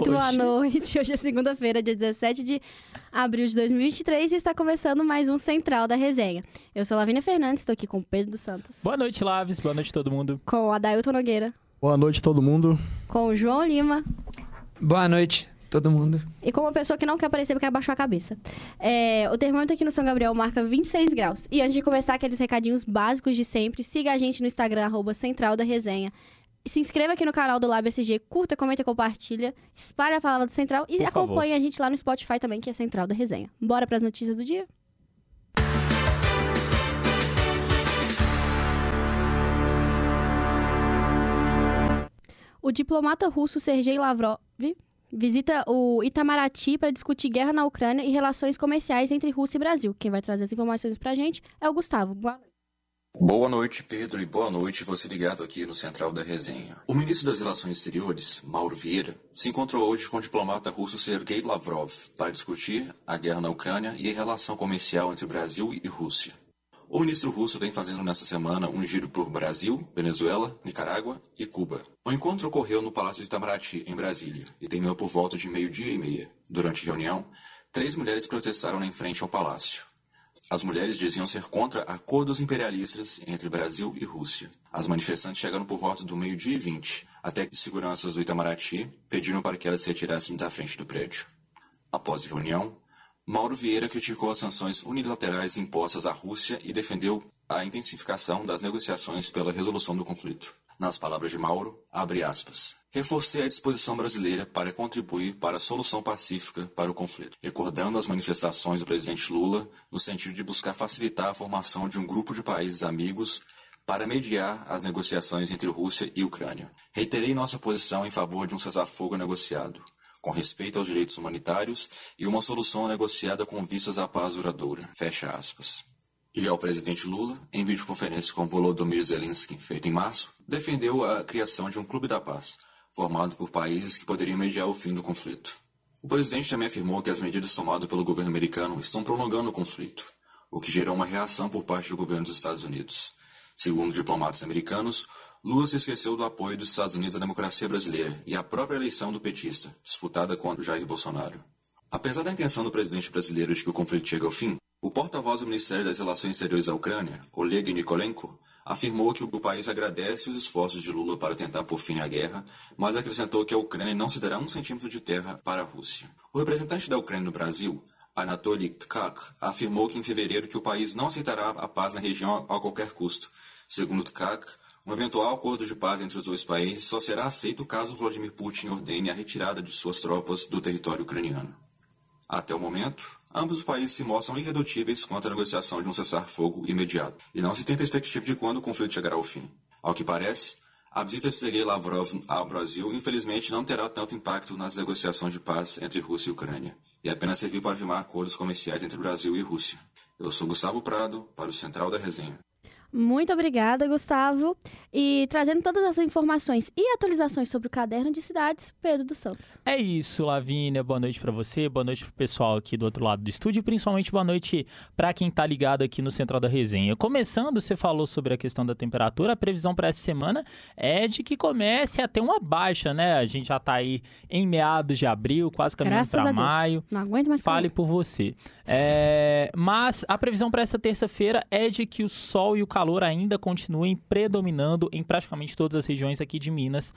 Muito boa noite. Hoje é segunda-feira, dia 17 de abril de 2023 e está começando mais um Central da Resenha. Eu sou Lavínia Fernandes, estou aqui com o Pedro dos Santos, Boa noite, Laves. Boa noite, todo mundo. com o Adailton Nogueira, Boa noite, todo mundo. com o João Lima Boa noite, todo mundo. e com uma pessoa que não quer aparecer porque abaixou a cabeça. É, o termômetro aqui no São Gabriel marca 26 graus. E antes de começar aqueles recadinhos básicos de sempre, siga a gente no Instagram, arroba Central da Resenha. Se inscreva aqui no canal do Lab SG, curta, comenta, compartilha, espalhe a palavra do Central e Por favor. acompanhe a gente lá no Spotify também, que é Central da Resenha. Bora para as notícias do dia? O diplomata russo Sergei Lavrov visita o Itamaraty para discutir guerra na Ucrânia e relações comerciais entre Rússia e Brasil. Quem vai trazer as informações pra gente é o Gustavo. Boa noite. Boa noite, Pedro, e boa noite você ligado aqui no Central da Resenha. O ministro das Relações Exteriores, Mauro Vieira, se encontrou hoje com o diplomata russo Sergei Lavrov para discutir a guerra na Ucrânia e a relação comercial entre Brasil e Rússia. O ministro russo vem fazendo nessa semana um giro por Brasil, Venezuela, Nicarágua e Cuba. O encontro ocorreu no Palácio de Itamaraty, em Brasília, e terminou por volta de meio-dia e meia. Durante a reunião, três mulheres protestaram em frente ao palácio. As mulheres diziam ser contra acordos imperialistas entre Brasil e Rússia. As manifestantes chegaram por volta do meio-dia e vinte, até que seguranças do Itamaraty pediram para que elas se retirassem da frente do prédio. Após a reunião, Mauro Vieira criticou as sanções unilaterais impostas à Rússia e defendeu a intensificação das negociações pela resolução do conflito. Nas palavras de Mauro, abre aspas, reforcei a disposição brasileira para contribuir para a solução pacífica para o conflito, recordando as manifestações do presidente Lula no sentido de buscar facilitar a formação de um grupo de países amigos para mediar as negociações entre Rússia e Ucrânia. Reiterei nossa posição em favor de um cessar-fogo negociado, com respeito aos direitos humanitários e uma solução negociada com vistas à paz duradoura. Fecha aspas. Já o presidente Lula, em videoconferência com Volodymyr Zelensky, feita em março, defendeu a criação de um clube da paz, formado por países que poderiam mediar o fim do conflito. O presidente também afirmou que as medidas tomadas pelo governo americano estão prolongando o conflito, o que gerou uma reação por parte do governo dos Estados Unidos. Segundo diplomatas americanos, Lula se esqueceu do apoio dos Estados Unidos à democracia brasileira e à própria eleição do petista, disputada contra Jair Bolsonaro. Apesar da intenção do presidente brasileiro de que o conflito chegue ao fim, o porta-voz do Ministério das Relações Exteriores da Ucrânia, Oleg Nikolenko, afirmou que o país agradece os esforços de Lula para tentar pôr fim à guerra, mas acrescentou que a Ucrânia não se dará um centímetro de terra para a Rússia. O representante da Ucrânia no Brasil, Anatoly Tkach, afirmou que em fevereiro que o país não aceitará a paz na região a qualquer custo. Segundo Tkach, um eventual acordo de paz entre os dois países só será aceito caso Vladimir Putin ordene a retirada de suas tropas do território ucraniano. Até o momento, ambos os países se mostram irredutíveis quanto à negociação de um cessar-fogo imediato, e não se tem perspectiva de quando o conflito chegará ao fim. Ao que parece, a visita de Sergei Lavrov ao Brasil infelizmente não terá tanto impacto nas negociações de paz entre Rússia e Ucrânia, e apenas servir para firmar acordos comerciais entre Brasil e Rússia. Eu sou Gustavo Prado, para o Central da Resenha. Muito obrigada, Gustavo. E trazendo todas as informações e atualizações sobre o caderno de cidades, Pedro dos Santos. É isso, Lavínia. Boa noite pra você, boa noite pro pessoal aqui do outro lado do estúdio, e principalmente boa noite pra quem tá ligado aqui no Central da Resenha. Começando, você falou sobre a questão da temperatura, a previsão para essa semana é de que comece a ter uma baixa, né? A gente já tá aí em meados de abril, quase caminhando Graças pra a Deus. maio. Não aguento mais Fale calor. por você. É, mas a previsão para essa terça-feira é de que o sol e o calor ainda continuem predominando em praticamente todas as regiões aqui de Minas.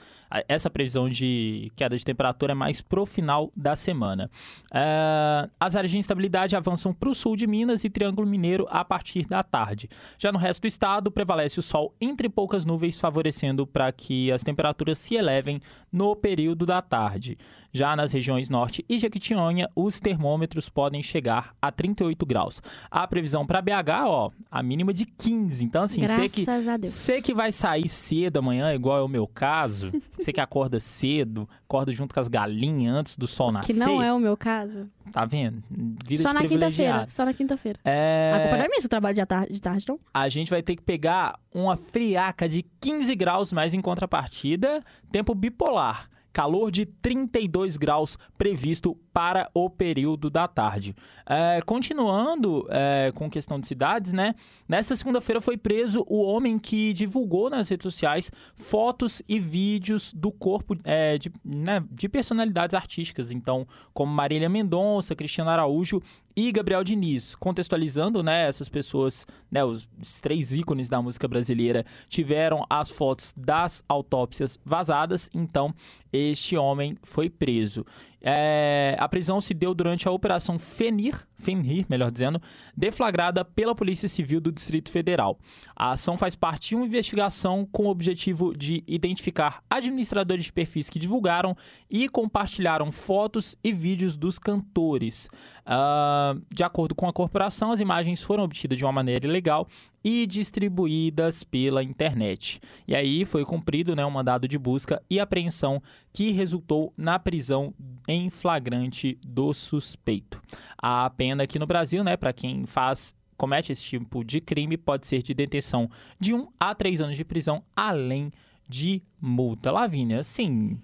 Essa previsão de queda de temperatura é mais pro final da semana. É, as áreas de instabilidade avançam para o sul de Minas e Triângulo Mineiro a partir da tarde. Já no resto do estado, prevalece o sol entre poucas nuvens, favorecendo para que as temperaturas se elevem no período da tarde. Já nas regiões norte e Jequitinhonha, os termômetros podem chegar a 38 graus. A previsão para BH, ó, a mínima de 15. Então, assim, você que, Graças a Deus. você que vai sair cedo amanhã, igual é o meu caso, você que acorda cedo, acorda junto com as galinhas antes do sol nascer, Que não é o meu caso. tá vendo? Vida só na quinta-feira. Só na quinta-feira. É... A culpa não é minha se eu trabalho de tarde, de tarde, não. a gente vai ter que pegar uma friaca de 15 graus, mas em contrapartida, tempo bipolar. Calor de 32 graus previsto para o período da tarde. É, continuando é, com questão de cidades, né? Nesta segunda-feira foi preso o homem que divulgou nas redes sociais fotos e vídeos do corpo é, de, né, de personalidades artísticas, então, como Marília Mendonça, Cristiano Araújo e Gabriel Diniz, contextualizando, né, essas pessoas, né, os três ícones da música brasileira tiveram as fotos das autópsias vazadas, então este homem foi preso. É, a prisão se deu durante a Operação Fenir, Fenrir, melhor dizendo, deflagrada pela Polícia Civil do Distrito Federal. A ação faz parte de uma investigação com o objetivo de identificar administradores de perfis que divulgaram e compartilharam fotos e vídeos dos cantores. Uh, de acordo com a corporação, as imagens foram obtidas de uma maneira ilegal e distribuídas pela internet. E aí foi cumprido né, um mandado de busca e apreensão que resultou na prisão em flagrante do suspeito. A pena aqui no Brasil, né, para quem faz comete esse tipo de crime, pode ser de detenção de 1 um a 3 anos de prisão, além de multa. Lavínia, sim.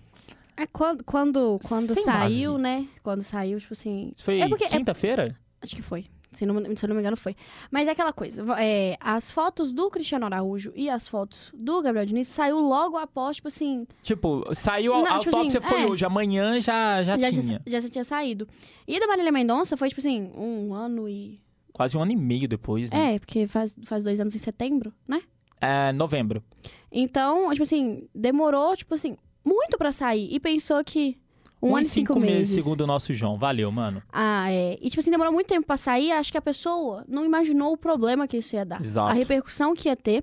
É quando, quando, quando saiu, base. né? Quando saiu, tipo assim. Isso foi é quinta-feira? É... Acho que foi. Se não, se não me engano, foi. Mas é aquela coisa. É, as fotos do Cristiano Araújo e as fotos do Gabriel Diniz saiu logo após, tipo assim. Tipo, saiu a, tipo autópsia assim, foi é, hoje, amanhã já, já, já tinha. Já, já tinha saído. E da Marília Mendonça foi, tipo assim, um ano e. Quase um ano e meio depois, né? É, porque faz, faz dois anos em setembro, né? É, novembro. Então, tipo assim, demorou, tipo assim, muito para sair. E pensou que um, um ano e cinco, cinco meses. meses. segundo o nosso João. Valeu, mano. Ah, é. E, tipo assim, demorou muito tempo pra sair. Acho que a pessoa não imaginou o problema que isso ia dar. Exato. A repercussão que ia ter.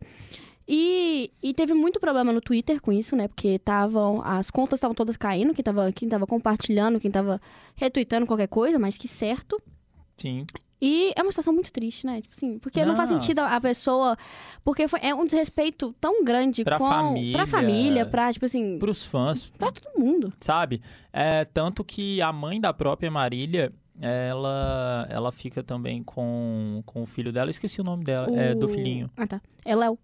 E, e teve muito problema no Twitter com isso, né? Porque estavam. As contas estavam todas caindo. Quem tava, quem tava compartilhando, quem tava retweetando qualquer coisa, mas que certo. Sim. E é uma situação muito triste, né? Tipo assim, porque Nossa. não faz sentido a pessoa. Porque foi, é um desrespeito tão grande pra com, família. Pra família, pra, tipo assim. Pros fãs. Pra todo mundo. Sabe? É, tanto que a mãe da própria Marília. Ela, ela fica também com, com o filho dela. esqueci o nome dela. O... É do filhinho. Ah, tá. É Léo.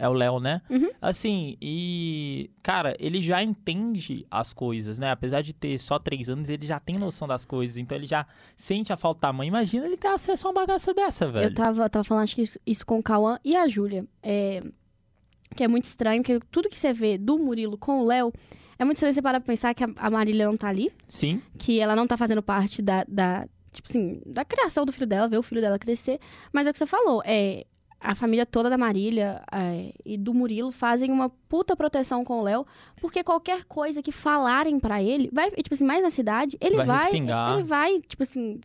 É o Léo, né? Uhum. Assim, e. Cara, ele já entende as coisas, né? Apesar de ter só três anos, ele já tem noção das coisas. Então ele já sente a falta da mãe. Imagina ele ter acesso a uma bagaça dessa, velho. Eu tava, tava falando acho que isso, isso com o Cauã e a Júlia. É, que é muito estranho, porque tudo que você vê do Murilo com o Léo. É muito estranho você parar pra pensar que a, Marília não tá ali. Sim. Que ela não tá fazendo parte da, da tipo assim, da criação do filho dela, ver o filho dela crescer. Mas é o que você falou, é, a família toda da Marília é, e do Murilo fazem uma puta proteção com o Léo, porque qualquer coisa que falarem para ele, vai, tipo assim, mais na cidade, ele vai, vai ele vai, tipo assim,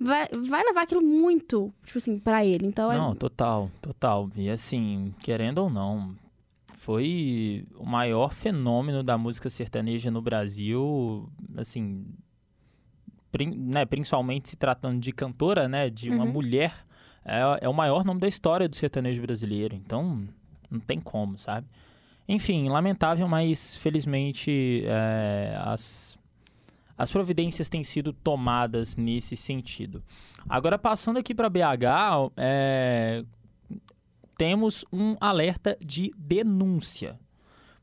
vai, vai levar aquilo muito, tipo assim, para ele. Então é Não, é... total, total. E assim, querendo ou não, foi o maior fenômeno da música sertaneja no Brasil, assim, né, principalmente se tratando de cantora, né, de uma uhum. mulher é, é o maior nome da história do sertanejo brasileiro. Então, não tem como, sabe? Enfim, lamentável, mas felizmente é, as, as providências têm sido tomadas nesse sentido. Agora, passando aqui para BH, é, temos um alerta de denúncia.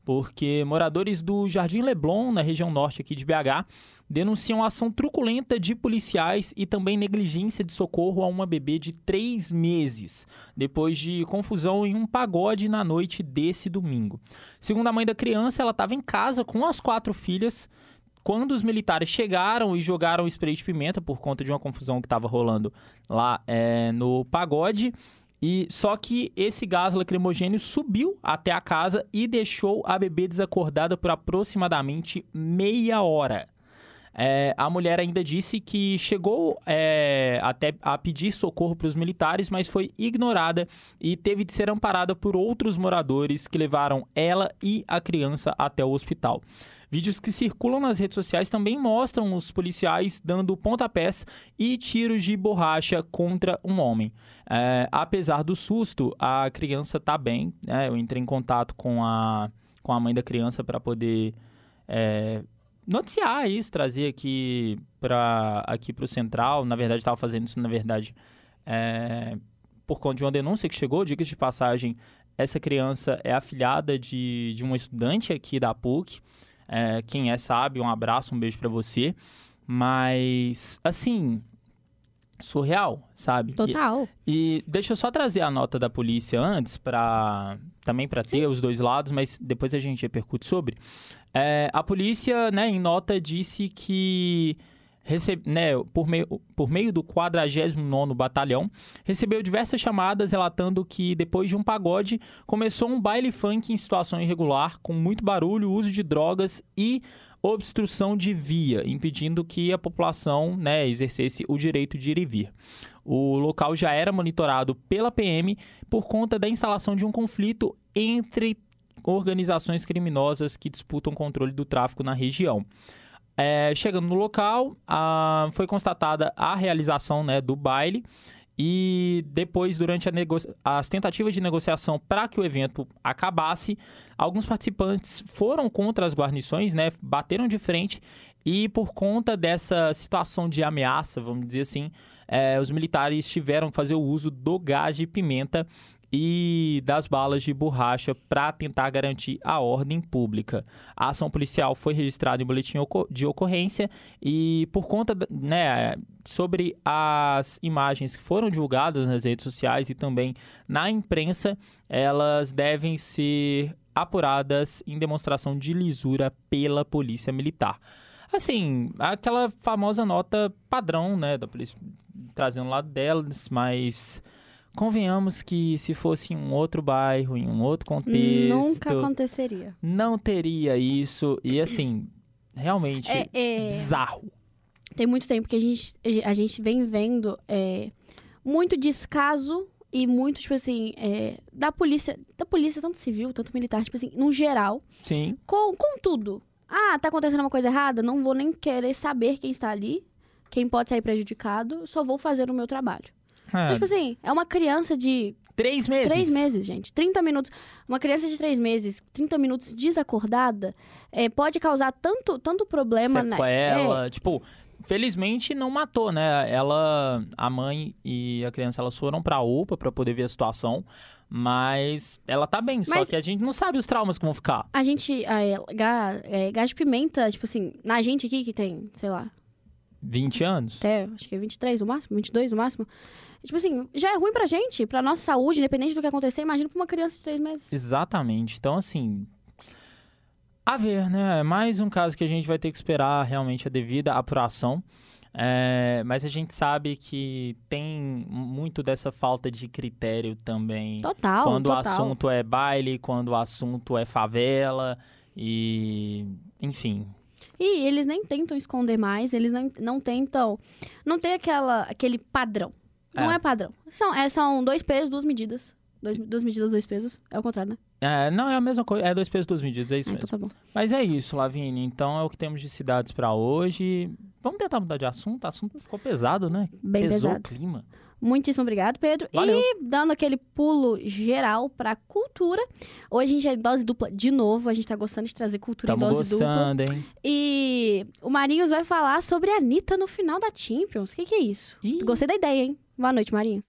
Porque moradores do Jardim Leblon, na região norte aqui de BH, denunciam ação truculenta de policiais e também negligência de socorro a uma bebê de três meses, depois de confusão em um pagode na noite desse domingo. Segundo a mãe da criança, ela estava em casa com as quatro filhas quando os militares chegaram e jogaram spray de pimenta por conta de uma confusão que estava rolando lá é, no pagode. E só que esse gás lacrimogênio subiu até a casa e deixou a bebê desacordada por aproximadamente meia hora. É, a mulher ainda disse que chegou é, até a pedir socorro para os militares, mas foi ignorada e teve de ser amparada por outros moradores que levaram ela e a criança até o hospital. Vídeos que circulam nas redes sociais também mostram os policiais dando pontapés e tiros de borracha contra um homem. É, apesar do susto, a criança está bem. Né? Eu entrei em contato com a, com a mãe da criança para poder é, noticiar isso, trazer aqui para aqui o Central. Na verdade, estava fazendo isso, na verdade, é, por conta de uma denúncia que chegou, dicas de passagem, essa criança é afilhada de, de uma estudante aqui da PUC. É, quem é sabe, um abraço, um beijo pra você. Mas, assim, surreal, sabe? E- Total. e deixa eu só trazer a nota da polícia antes, para também para ter os dois lados, mas depois a gente repercute sobre. É, a polícia, né, em nota, disse que recebe, né, por, meio, por meio do 49º Batalhão, recebeu diversas chamadas relatando que depois de um pagode começou um baile funk em situação irregular, com muito barulho, uso de drogas e obstrução de via, impedindo que a população né, exercesse o direito de ir e vir. O local já era monitorado pela PM por conta da instalação de um conflito entre organizações criminosas que disputam controle do tráfico na região. É, chegando no local, ah, foi constatada a realização né, do baile. E depois, durante a as tentativas de negociação para que o evento acabasse, alguns participantes foram contra as guarnições, né, bateram de frente. E por conta dessa situação de ameaça, vamos dizer assim, eh, os militares tiveram que fazer o uso do gás de pimenta e das balas de borracha para tentar garantir a ordem pública. A ação policial foi registrada em boletim de ocorrência e por conta, né, sobre as imagens que foram divulgadas nas redes sociais e também na imprensa, elas devem ser apuradas em demonstração de lisura pela polícia militar. Assim, aquela famosa nota padrão, né, da polícia trazendo lado delas, mas convenhamos que se fosse em um outro bairro, em um outro contexto, Nunca aconteceria. não teria isso. E assim, realmente É, é, bizarro. tem muito tempo que a gente, a gente vem vendo é, muito descaso e muito, tipo assim, é, da polícia, da polícia, tanto civil, tanto militar, tipo assim, no geral, Sim. com, com tudo. Ah, tá acontecendo uma coisa errada? Não vou nem querer saber quem está ali, quem pode sair prejudicado, só vou fazer o meu trabalho. Então, É, tipo assim, é uma criança de três meses. Três meses, gente. 30 minutos. Uma criança de três meses, 30 minutos desacordada, é, pode causar tanto, tanto problema, né? Sequela. Tipo, felizmente não matou, né? Ela, a mãe e a criança, elas foram pra UPA pra poder ver a situação. Mas ela tá bem, só Mas- que a gente não sabe os traumas que vão ficar. A gente, é, ga- é, gás de pimenta, tipo assim, na gente aqui que tem, sei lá, 20 anos? até, acho que é 23 no máximo, 22 no máximo. Tipo assim, já é ruim pra gente, pra nossa saúde, independente do que acontecer, imagina pra uma criança de três meses. Exatamente. Então, assim. A ver, né? É Mais um caso que a gente vai ter que esperar realmente a devida apuração. É, mas a gente sabe que tem muito dessa falta de critério também. Total, quando o total. assunto é baile, quando o assunto é favela e. Enfim. E eles nem tentam esconder mais, eles não, não tentam. Não tem aquela, aquele padrão. Não É. é, padrão. São, é, são dois pesos, duas medidas. Dois, duas medidas, dois pesos. É o contrário, né? É, não, é a mesma coisa. É dois pesos, duas medidas, é isso Ah, mesmo. então tá bom. Mas é isso, Lavigne. Então é o que temos de cidades pra hoje. Vamos tentar mudar de assunto? O assunto ficou pesado, né? Bem Pesou pesado. o clima. Muitíssimo obrigado, Pedro. Valeu. E dando aquele pulo geral pra cultura. Hoje a gente é em dose dupla de novo. A gente tá gostando de trazer cultura em Tamo dose dupla. gostando, hein? E o Marinhos vai falar sobre a Anitta no final da Champions. O que, que é isso? Ih. Gostei da ideia, hein? Boa noite, Marinhos.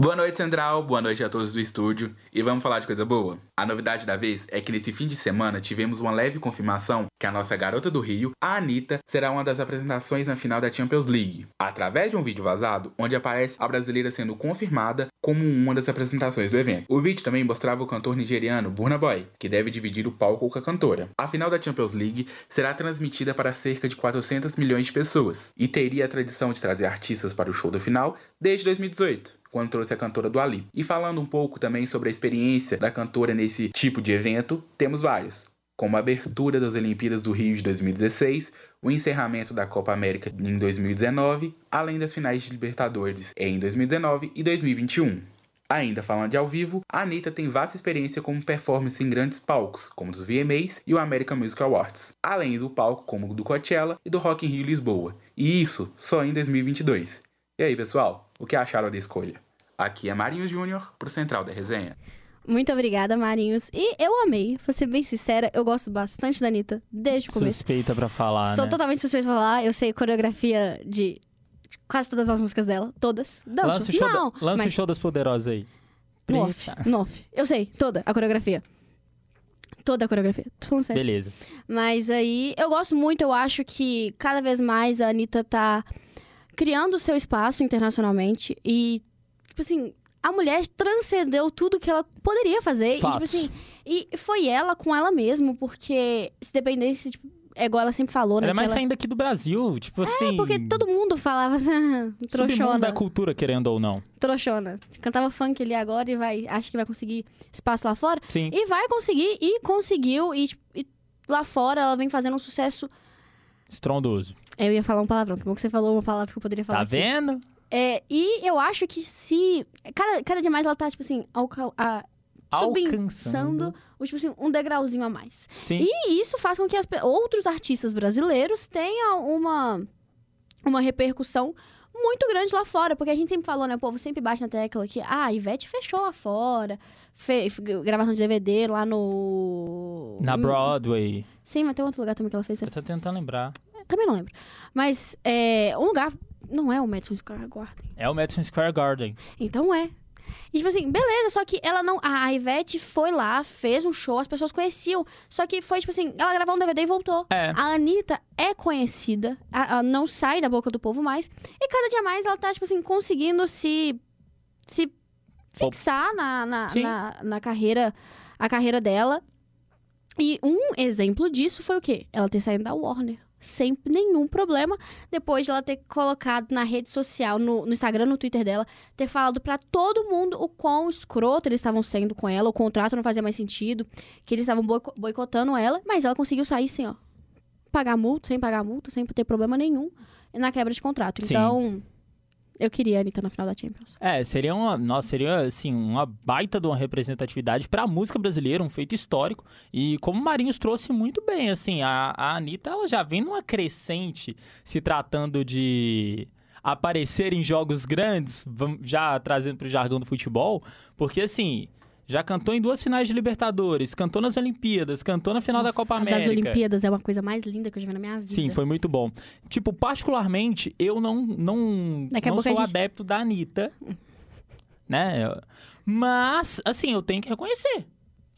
Boa noite, Central. Boa noite a todos do estúdio. E vamos falar de coisa boa? A novidade da vez é que nesse fim de semana tivemos uma leve confirmação que a nossa garota do Rio, a Anitta, será uma das apresentações na final da Champions League. Através de um vídeo vazado, onde aparece a brasileira sendo confirmada como uma das apresentações do evento. O vídeo também mostrava o cantor nigeriano Burna Boy, que deve dividir o palco com a cantora. A final da Champions League será transmitida para cerca de 400 milhões de pessoas e teria a tradição de trazer artistas para o show da final desde 2018 quando trouxe a cantora do Ali. E falando um pouco também sobre a experiência da cantora nesse tipo de evento, temos vários, como a abertura das Olimpíadas do Rio de 2016, o encerramento da Copa América em 2019, além das finais de Libertadores em 2019 e 2021. Ainda falando de ao vivo, a Anitta tem vasta experiência como performance em grandes palcos, como os VMAs e o American Music Awards, além do palco como o do Coachella e do Rock in Rio Lisboa, e isso só em 2022. E aí, pessoal, o que acharam da escolha? Aqui é Marinho Júnior, pro Central da Resenha. Muito obrigada, Marinhos. E eu amei. Vou ser bem sincera, eu gosto bastante da Anitta desde o começo. Suspeita pra falar, Sou né? totalmente suspeita pra falar. Eu sei coreografia de quase todas as músicas dela. Todas. Danço. Lança o show, Não, da- lança o mas show das poderosas aí. no off, Preta. no off. Eu sei, toda a coreografia. Toda a coreografia. Tô falando sério. Beleza. Mas aí, eu gosto muito, eu acho que cada vez mais a Anitta tá criando o seu espaço internacionalmente e, tipo assim, a mulher transcendeu tudo que ela poderia fazer. E, tipo assim, e foi ela com ela mesmo, porque se dependesse, tipo, é igual ela sempre falou, né? Ela é mais ela- saindo aqui do Brasil, tipo assim... É, porque todo mundo falava assim, "Ah, Submundo trouxona, da cultura, querendo ou não. trouxona. Cantava funk ali agora e vai, acha que vai conseguir espaço lá fora. Sim. E vai conseguir, e conseguiu, e, tipo, e lá fora ela vem fazendo um sucesso. Estrondoso. Eu ia falar um palavrão, que bom que você falou uma palavra que eu poderia falar. Tá aqui. vendo? É, e eu acho que se. Cada, cada dia mais ela tá, tipo assim, alca- a- Alcançando. o, tipo assim, um degrauzinho a mais. Sim. E isso faz com que as outros artistas brasileiros tenham uma, uma repercussão muito grande lá fora. Porque a gente sempre falou, né? O povo sempre bate na tecla que ah, a Ivete fechou lá fora. Fez gravação de DVD lá no. Na Broadway. Sim, mas tem outro lugar também que ela fez. Eu tô tentando lembrar. Também não lembro. Mas é, um lugar. Não é o Madison Square Garden. É o Madison Square Garden. Então é. E tipo assim, beleza, só que ela não. A Ivete foi lá, fez um show, as pessoas conheciam. Só que foi, tipo assim, ela gravou um DVD e voltou. É. A Anitta é conhecida, a- a- não sai da boca do povo mais. E cada dia mais ela tá, tipo assim, conseguindo se. se fixar na, na, na, na carreira. A carreira dela. E um exemplo disso foi o quê? Ela ter saído da Warner. Sem nenhum problema. Depois de ela ter colocado na rede social, no, no Instagram, no Twitter dela, ter falado pra todo mundo o quão escroto eles estavam sendo com ela, o contrato não fazia mais sentido, que eles estavam boico- boicotando ela, mas ela conseguiu sair sem, ó, pagar multa, sem pagar multa, sem ter problema nenhum na quebra de contrato. Sim. Então, eu queria a Anitta na final da Champions. É, seria uma, nossa, seria assim, uma baita de uma representatividade pra música brasileira, um feito histórico. E como o Marinhos trouxe muito bem, assim, a, a Anitta, ela já vem numa crescente se tratando de aparecer em jogos grandes, já trazendo pro jargão do futebol, porque assim, já cantou em duas finais de Libertadores, cantou nas Olimpíadas, cantou na final da Nossa, Copa a América. das Olimpíadas é uma coisa mais linda que eu já vi na minha vida. Sim, foi muito bom. Tipo, particularmente, eu não, não, Daqui não sou gente- adepto da Anitta, né? Mas, assim, eu tenho que reconhecer,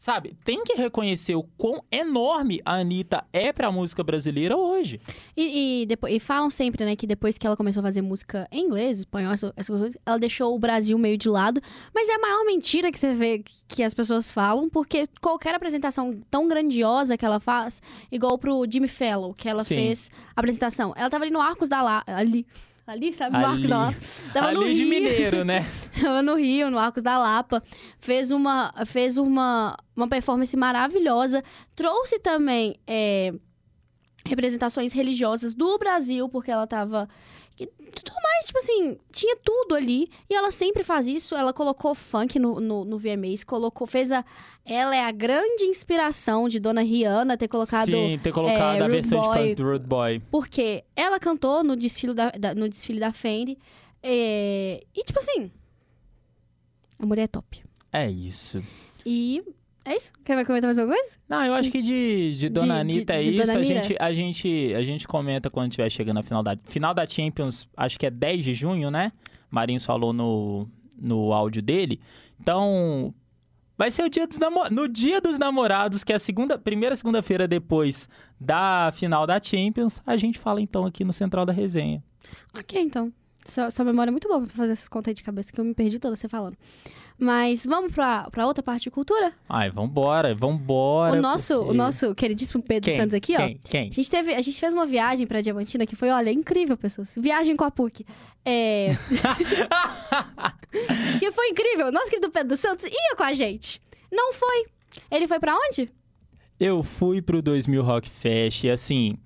sabe? Tem que reconhecer o quão enorme a Anitta é pra música brasileira hoje. E, e, depois, e falam sempre, né, que depois que ela começou a fazer música em inglês, espanhol, essas, coisas, ela deixou o Brasil meio de lado. Mas é a maior mentira que você vê que- as pessoas falam, porque qualquer apresentação tão grandiosa que ela faz, igual pro Jimmy Fallon, que ela Sim. fez a apresentação. Ela tava ali no Arcos da Lapa, ali. Ali, sabe? No Ali. Arcos da Lapa. Tava no Ali de Rio. Mineiro, né? Tava no Rio, no Arcos da Lapa. Fez uma, fez uma, uma performance maravilhosa. Trouxe também é, representações religiosas do Brasil, porque ela tava. E Tudo mais, tipo assim, tinha tudo ali. E ela sempre faz isso. Ela colocou funk no, no, no VMAs, colocou, fez a. Ela é a grande inspiração de Dona Rihanna ter colocado. Sim, ter colocado é, a versão de Boy. funk do Rude Boy. Porque ela cantou no desfile da, da- no desfile da Fendi. é, e, tipo assim. A mulher é top. É isso. E é isso? Quer comentar mais alguma coisa? Não, eu acho que de, de Dona De- Anitta de- é de isso. Dona A gente, a, gente, a gente comenta quando estiver chegando a final da, final da Champions, acho que é 10 de junho, né? Marinhos falou no, no áudio dele. Então, vai ser o dia dos namo- no dia dos namorados, que é a segunda, primeira segunda-feira depois da final da Champions, a gente fala então aqui no Central da Resenha. Ok, então. Sua, sua memória é muito boa pra fazer essas contas de cabeça, que eu me perdi toda você falando. Mas vamos pra, pra outra parte de cultura? Ai, vambora, vambora. o, nosso, porque- o nosso queridíssimo Pedro Quem? Santos aqui, ó. Quem? Quem? A gente, teve, a gente fez uma viagem pra Diamantina que foi, olha, incrível, pessoas. Viagem com a PUC. É... que foi incrível. Nosso querido Pedro Santos ia com a gente. Não foi. Ele foi pra onde? Eu fui pro 2000 Rock Fest e assim,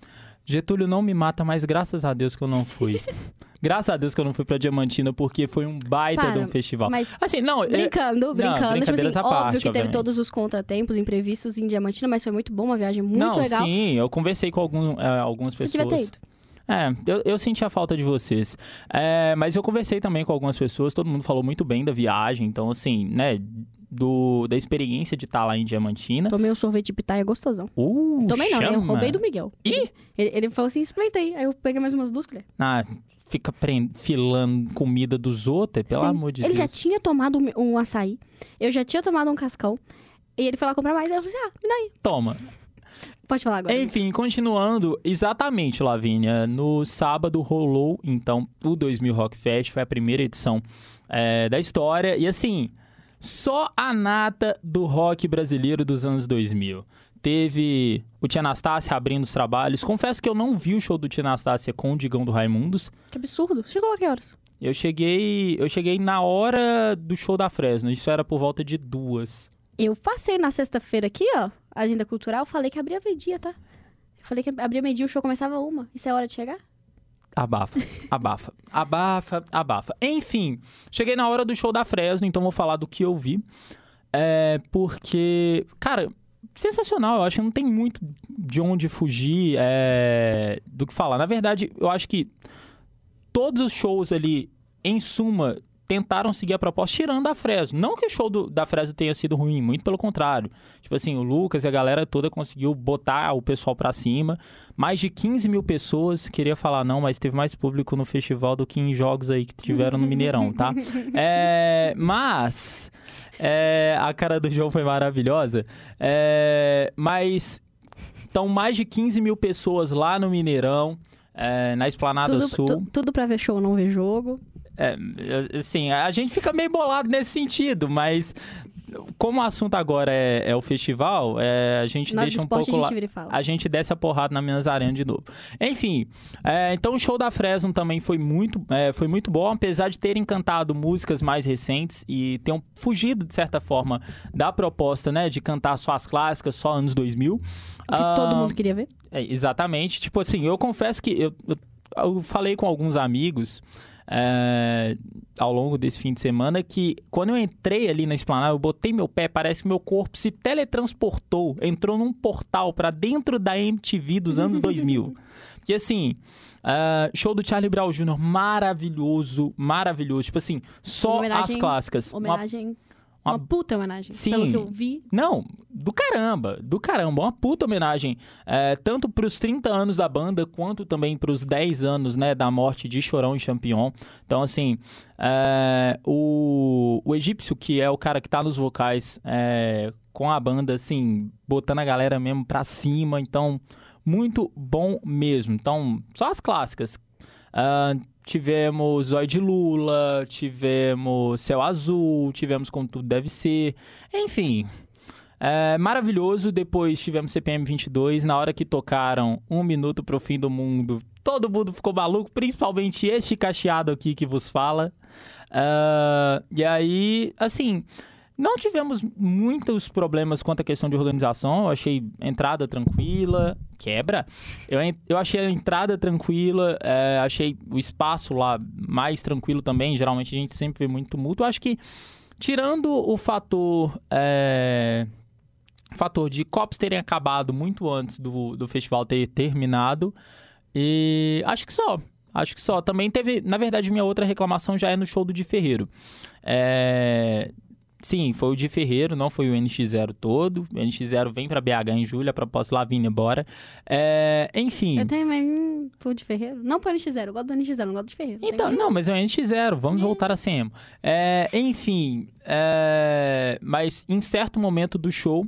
Getúlio não me mata, mas graças a Deus que eu não fui. graças a Deus que eu não fui pra Diamantina porque foi um baita de Para, um festival. Mas Assim, não, é- brincando, brincando. tipo assim, à óbvio parte, que teve obviamente. todos os contratempos imprevistos em Diamantina, mas foi muito bom, uma viagem muito não, legal. sim, eu conversei com algum, é, algumas Você pessoas. devia ter ido. É, eu, eu senti a falta de vocês. É, mas eu conversei também com algumas pessoas, todo mundo falou muito bem da viagem, então assim, né, do, da experiência de estar lá em Diamantina. Tomei um sorvete de pitaia gostosão. Uh, Tomei não, né? Eu chama. roubei do Miguel. Ih! Ele, ele falou assim, aí. Aí eu peguei mais umas duas colheres. Ah, fica filando comida dos outros, pelo Sim. amor de ele já Deus. tinha tomado um- açaí. Eu já tinha tomado um cascão. E ele foi lá comprar mais, eu falei assim, ah, me dá aí. Toma. Pode falar agora. Enfim, continuando, exatamente, Lavínia. No sábado rolou, então, o 2000 Rock Fest, foi a primeira edição é, da história. E assim, só a nata do rock brasileiro dos anos 2000. Teve o Tia Anastácia abrindo os trabalhos. Confesso que eu não vi o show do Tia Anastácia com o Digão do Raimundos. Que absurdo. Chegou lá que horas? Eu cheguei, eu cheguei na hora do show da Fresno. Isso era por volta de duas. Eu passei na sexta-feira aqui, ó, agenda cultural, falei que abria meio-dia, tá? Eu falei que abria meio-dia, o show começava uma. Isso é hora de chegar? Abafa, abafa, abafa, abafa. Enfim, cheguei na hora do show da Fresno, então vou falar do que eu vi. É porque, cara, sensacional. Eu acho que não tem muito de onde fugir é, do que falar. Na verdade, eu acho que todos os shows ali, em suma, tentaram seguir a proposta, tirando a Fresno. Não que o show do, da Fresno tenha sido ruim, muito pelo contrário. Tipo assim, o Lucas e a galera toda conseguiu botar o pessoal pra cima. Mais de 15 mil pessoas, queria falar não, mas teve mais público no festival do que em jogos aí que tiveram no Mineirão, tá? É, mas... É, a cara do João foi maravilhosa. É, mas... Então, mais de 15 mil pessoas lá no Mineirão. É, na Esplanada Tudo, Sul. tu- tudo pra ver show, não ver jogo. É, assim, a gente fica meio bolado nesse sentido, mas como o assunto agora é, é o festival, é, a gente do deixa um pouco a lá. A gente desce a porrada na Minas Arena de novo. Enfim, é, então o show da Fresno também foi muito, é, foi muito bom, apesar de terem cantado músicas mais recentes e tenham fugido, de certa forma, da proposta, né, de cantar só as clássicas, só anos 2000. O que todo Ah, mundo queria ver. é, exatamente. Tipo assim, eu confesso que eu, eu, eu falei com alguns amigos é, ao longo desse fim de semana que quando eu entrei ali na esplanada, eu botei meu pé, parece que meu corpo se teletransportou, entrou num portal pra dentro da MTV dos anos 2000. Porque assim, ah, show do Charlie Brown Jr., maravilhoso, maravilhoso. Tipo assim, só Homenagem- as clássicas. Homenagem. Uma, uma- puta homenagem. Sim. Pelo que eu vi. Não, do caramba, do caramba. Uma puta homenagem. é, tanto pros 30 anos da banda, quanto também pros 10 anos, né, da morte de Chorão e Champion. Então, assim, é, o, o Egípcio, que é o cara que tá nos vocais é, com a banda, assim, botando a galera mesmo pra cima. Então, muito bom mesmo. Então, só as clássicas. Ah, tivemos Zóio de Lula, tivemos Céu Azul, tivemos Como Tudo Deve Ser. Enfim, é maravilhoso. Depois tivemos CPM 22. Na hora que tocaram Um Minuto pro Fim do Mundo, todo mundo ficou maluco, principalmente este cacheado aqui que vos fala. Ah, e aí, assim, não tivemos muitos problemas quanto à questão de organização. Eu achei entrada tranquila. Quebra? Eu, eu achei a entrada tranquila. é, achei o espaço lá mais tranquilo também. Geralmente a gente sempre vê muito. Eu acho que, tirando o fator. é, fator de copos terem acabado muito antes do, do festival ter terminado. E acho que só. Acho que só. Também teve. Na verdade, minha outra reclamação já é no show do Di Ferreiro. É, Sim, foi o Di Ferreiro, não foi o NX0 todo. O NX0 vem pra BH em julho, a propósito, Lavínia, bora. É, enfim. Eu tenho hum, pro de Ferreiro. Não pro NX0, eu gosto do NX0, não gosto de Ferreiro. Então, não, mas é o NX0, vamos voltar a ser emo. É, enfim, é, mas em certo momento do show,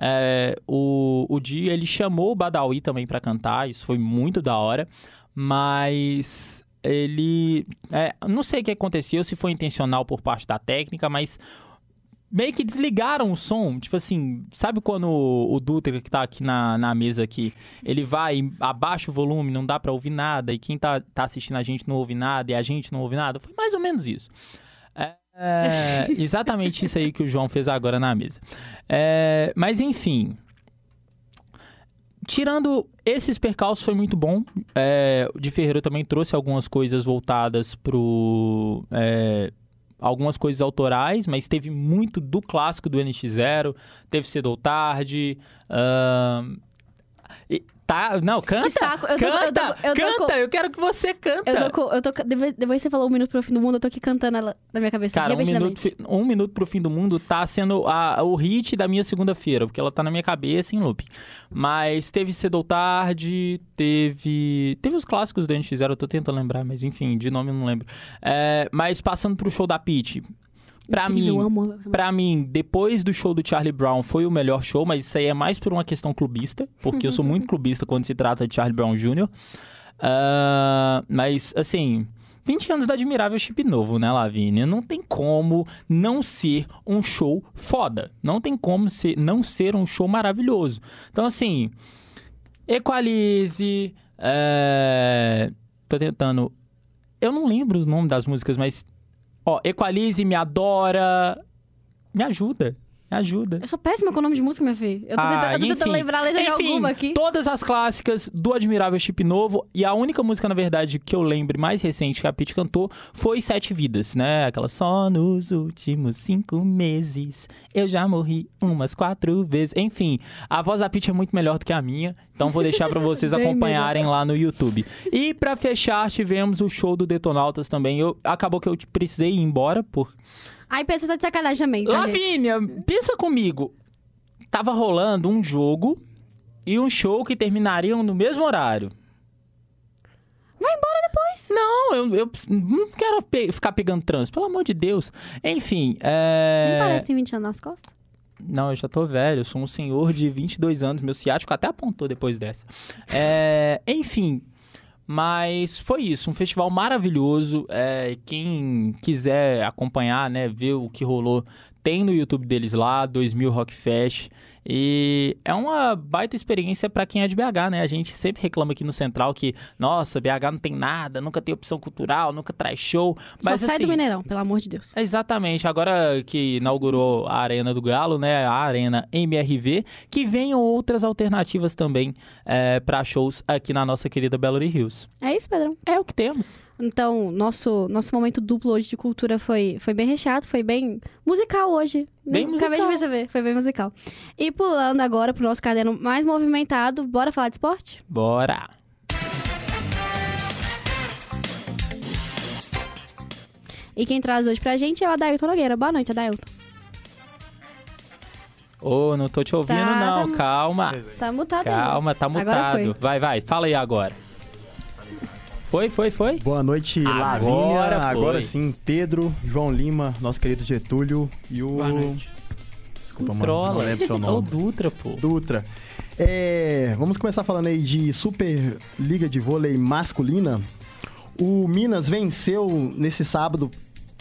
é, o, o Di, ele chamou o Badawi também pra cantar, isso foi muito da hora, mas ele, é, não sei o que aconteceu, se foi intencional por parte da técnica, mas meio que desligaram o som, tipo assim, sabe quando o, o Dutra que tá aqui na, na mesa aqui, ele vai e abaixa o volume, não dá pra ouvir nada, e quem tá, tá assistindo a gente não ouve nada, e a gente não ouve nada? Foi mais ou menos isso. É, é, exatamente isso aí que o João fez agora na mesa. É, mas enfim... Tirando esses percalços, foi muito bom. É, o Di Ferreiro também trouxe algumas coisas voltadas pro... algumas coisas autorais, mas teve muito do clássico do NX0, teve Cedo ou Tarde. ahn, e- tá, não, canta. Saco, eu tô- eu tô- canta, eu tô canta, com- eu quero que você canta. Eu tô, eu tô, depois, você falou um minuto pro fim do mundo, eu tô aqui cantando ela na minha cabeça. Cara, um minuto, um minuto pro fim do mundo tá sendo a- o hit da minha segunda-feira, porque ela tá na minha cabeça em loop. Mas teve Cedo ou Tarde, teve. Teve os clássicos do NX0, eu tô tentando lembrar, mas enfim, de nome eu não lembro. É, mas passando pro show da Peach. Pra mim, eu amo. Pra mim, depois do show do Charlie Brown foi o melhor show, mas isso aí é mais por uma questão clubista, porque eu sou muito clubista quando se trata de Charlie Brown Jr. Ah, mas, assim, 20 anos da Admirável Chip Novo, né, Lavínia? Não tem como não ser um show foda. Não tem como ser, não ser um show maravilhoso. Então, assim, Equalize, é... tô tentando... Eu não lembro os nomes das músicas, mas... Ó, Equalize, Me Adora... Me ajuda, me ajuda. Eu sou péssima com o nome de música, minha filha. Eu tô, Ah, tentando, eu tô tentando lembrar a letra de Enfim, alguma aqui. Todas as clássicas do Admirável Chip Novo. E a única música, na verdade, que eu lembre mais recente que a Pete cantou foi Sete Vidas, né? Aquela só nos últimos cinco meses eu já morri umas quatro vezes. Enfim, a voz da Pete é muito melhor do que a minha. Então vou deixar pra vocês acompanharem lá no YouTube. E pra fechar, tivemos o show do Detonautas também. Eu, acabou que eu precisei ir embora por Ai, pensa tá de sacanagem também, tá, gente? Lavínia, pensa comigo. Tava rolando um jogo e um show que terminariam no mesmo horário. Vai embora depois. Não, eu, eu não quero pe- ficar pegando trânsito, pelo amor de Deus. Enfim, é... Nem parece que tem 20 anos nas costas. Não, eu já tô velho, eu sou um senhor de 22 anos, meu ciático até apontou depois dessa. É, enfim, mas foi isso, um festival maravilhoso. É, quem quiser acompanhar, né, ver o que rolou, tem no YouTube deles lá, 2000 Rock Fest. E é uma baita experiência pra quem é de BH, né? A gente sempre reclama aqui no Central que, nossa, BH não tem nada, nunca tem opção cultural, nunca traz show. Mas Só sai assim, do Mineirão, pelo amor de Deus. Exatamente. Agora que inaugurou a Arena do Galo, né? A Arena MRV, que venham outras alternativas também para shows aqui na nossa querida Belo Hills. É isso, Pedrão. É o que temos. Então, nosso, nosso momento duplo hoje de cultura foi, foi bem recheado, foi bem musical hoje. Bem Nem- Acabei de musical. perceber, foi bem musical. E pulando agora pro nosso caderno mais movimentado, bora falar de esporte? Bora! E quem traz hoje pra gente é o Adailton Nogueira. Boa noite, Adailton. Ô, não tô te ouvindo, Tá, não. tá- Calma. Tá mutado aí. Calma, tá mutado. Vai, vai. Fala aí agora. Foi, foi, foi? Boa noite, Agora Lavínia. foi. Agora sim, Pedro, João Lima, nosso querido Getúlio e o. Boa noite. Desculpa, mano. Trola. Não lembro seu É o nome. Dutra, pô. Dutra. É, vamos começar falando aí de Super Liga de Vôlei Masculina. O Minas venceu nesse sábado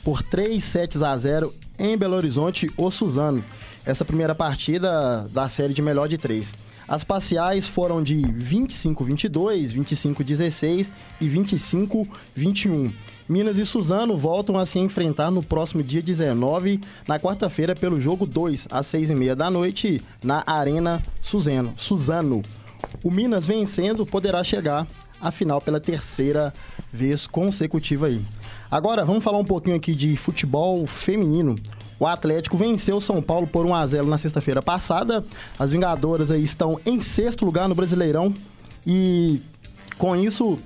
por 3 sets a 0 em Belo Horizonte, o Suzano. Essa primeira partida da série de melhor de três. As parciais foram de 25-22, 25-16 e 25-21. Minas e Suzano voltam a se enfrentar no próximo dia 19, na quarta-feira, pelo jogo 2, às 6h30 da noite, na Arena Suzano. Suzano. O Minas vencendo poderá chegar à final pela terceira vez consecutiva aí. Agora, vamos falar um pouquinho aqui de futebol feminino. O Atlético venceu o São Paulo por 1 a 0 na sexta-feira passada. As Vingadoras aí estão em sexto lugar no Brasileirão e com isso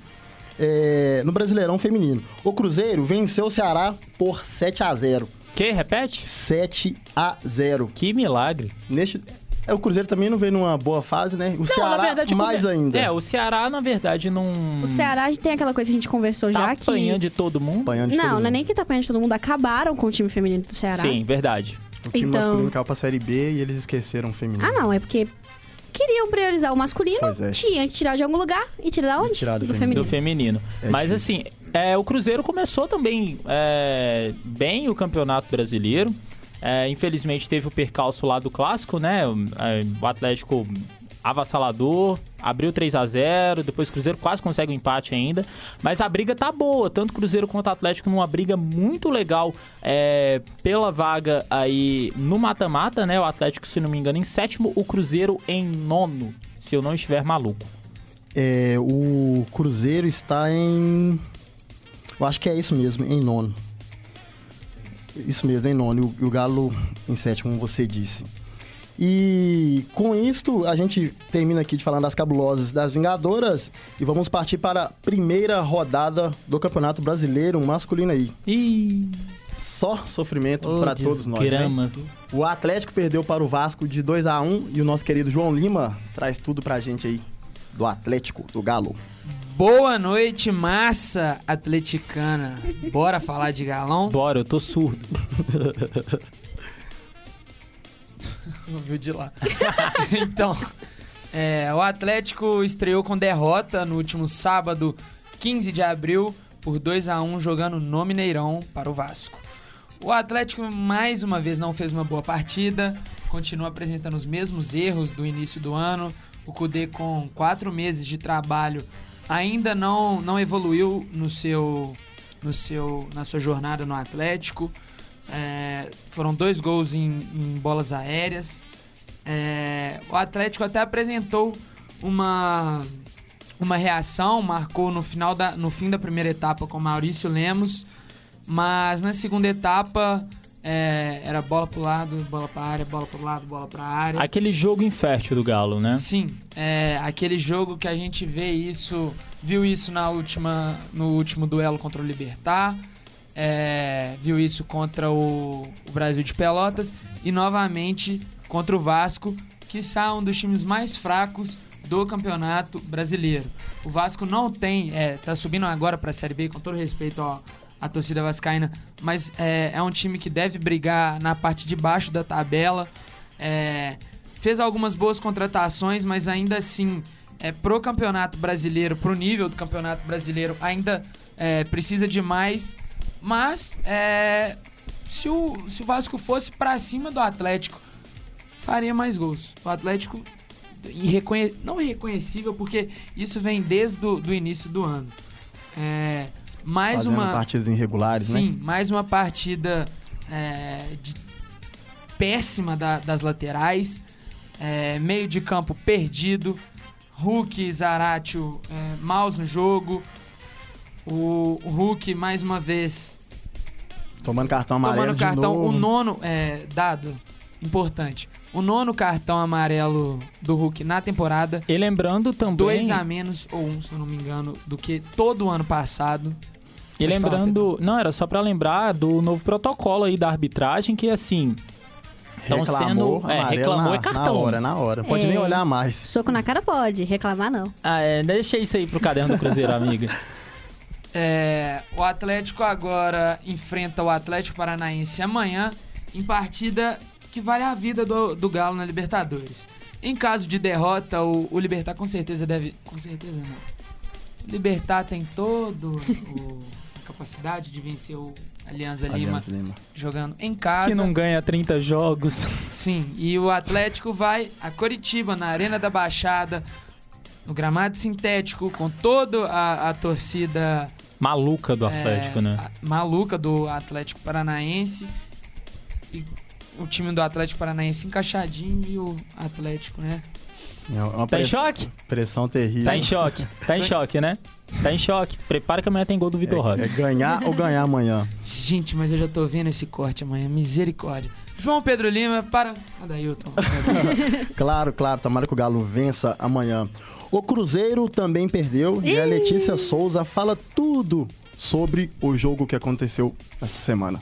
é, no Brasileirão feminino. O Cruzeiro venceu o Ceará por 7 a 0. Que? Repete? 7 a 0. Que milagre. Neste é, o Cruzeiro também não veio numa boa fase, né? O Não, Ceará na verdade, mais come- ainda. É, o Ceará, na verdade, não. O Ceará tem aquela coisa que a gente conversou tá já que. apanhando de todo mundo. Apanhando de todo Não, não é nem que tá apanhando de todo mundo. Acabaram com o time feminino do Ceará. Sim, verdade. O time Então- masculino caiu pra Série B e eles esqueceram o feminino. Ah, não. É porque queriam priorizar o masculino, é. tinha que tirar de algum lugar e tirar da onde? tirar do do feminino. feminino. É Mas difícil. assim, é, o Cruzeiro começou também é, bem o Campeonato Brasileiro. É, infelizmente teve o percalço lá do clássico, né? O, é, o Atlético avassalador, abriu 3 a 0 depois o Cruzeiro quase consegue um empate ainda. Mas a briga tá boa, tanto o Cruzeiro quanto o Atlético numa briga muito legal é, pela vaga aí no mata-mata, né? O Atlético, se não me engano, em sétimo, o Cruzeiro em nono, se eu não estiver maluco. É, o Cruzeiro está em. Eu acho que é isso mesmo, em nono. Isso mesmo, em nono. E o, e o Galo em sétimo, como você disse. E com isto, a gente termina aqui de falar das cabulosas das Vingadoras e vamos partir para a primeira rodada do Campeonato Brasileiro masculino aí. Ih, Só sofrimento ô, para todos nós. Né? O Atlético perdeu para o Vasco de 2 a 1 e o nosso querido João Lima traz tudo pra gente aí. Do Atlético, do Galo. Boa noite, massa atleticana. Bora falar de galão? Bora, eu tô surdo. Ouviu de lá. então, é, o Atlético estreou com derrota no último sábado, 15 de abril, por 2 a 1 jogando no Mineirão para o Vasco. O Atlético mais uma vez não fez uma boa partida, continua apresentando os mesmos erros do início do ano. O Cudê, com quatro meses de trabalho, ainda não, não evoluiu no seu, no seu, na sua jornada no Atlético. É, foram dois gols em, em bolas aéreas. É, o Atlético até apresentou uma, uma reação, marcou no, final da, no fim da primeira etapa com Maurício Lemos, mas na segunda etapa é, era bola pro lado, bola pra área, bola pro lado, bola pra área. Aquele jogo infértil do Galo, né? Sim, é aquele jogo que a gente vê isso, viu isso na última, no último duelo contra o Libertar, é, viu isso contra o, o, Brasil de Pelotas e novamente contra o Vasco, que é um dos times mais fracos do Campeonato Brasileiro. O Vasco não tem, é, tá subindo agora para a Série B, com todo respeito ó, à torcida vascaína, mas é, é, um time que deve brigar na parte de baixo da tabela. É, fez algumas boas contratações, mas ainda assim, é, pro Campeonato Brasileiro, pro nível do Campeonato Brasileiro, ainda é, precisa de mais. Mas é, se, o, se o Vasco fosse para cima do Atlético, faria mais gols. O Atlético irreconhe... não irreconhecível, porque isso vem desde o início do ano. É, mais Fazendo uma partidas irregulares, sim, né? mais uma partida é, de... péssima da, das laterais, é, meio de campo perdido, Hulk, Zaratio é, maus no jogo, o, o Hulk, mais uma vez. Tomando cartão amarelo. Tomando cartão. Novo. O nono, é, dado, importante. O nono cartão amarelo do Hulk na temporada. E lembrando também. Dois a menos, ou um, se eu não me engano, do que todo o ano passado. E lembrando. Não, era só para lembrar do novo protocolo aí da arbitragem, que assim. Estão sendo. É, reclamou na, é cartão. Na hora, na hora. Pode É. nem olhar mais. Soco na cara pode, reclamar não. Ah, é, deixa isso aí pro caderno do Cruzeiro, amiga. É, o Atlético agora enfrenta o Atlético Paranaense amanhã em partida que vale a vida do, do Galo na Libertadores. Em caso de derrota, o, o Libertar com certeza deve. Com certeza não. O Libertar tem todo o, capacidade de vencer o Alianza Lima Aliança Lima. jogando em casa. Que não ganha 30 jogos. Sim, e o Atlético vai a Coritiba, na Arena da Baixada, no gramado sintético, com toda a, a torcida Maluca do Atlético, é, né? a- maluca do Atlético Paranaense. E o time do Atlético Paranaense encaixadinho e o Atlético, né? É uma Tá em choque? Pressão terrível. Tá em choque. Tá em choque, né? Tá em choque. Prepara que amanhã tem gol do Vitor Roque. É, é ganhar ou ganhar amanhã. Gente, mas eu já tô vendo esse corte amanhã. Misericórdia. João Pedro Lima, para. Adailton. Claro, claro. Tomara que o Galo vença amanhã. O Cruzeiro também perdeu e a Letícia Souza fala tudo sobre o jogo que aconteceu essa semana.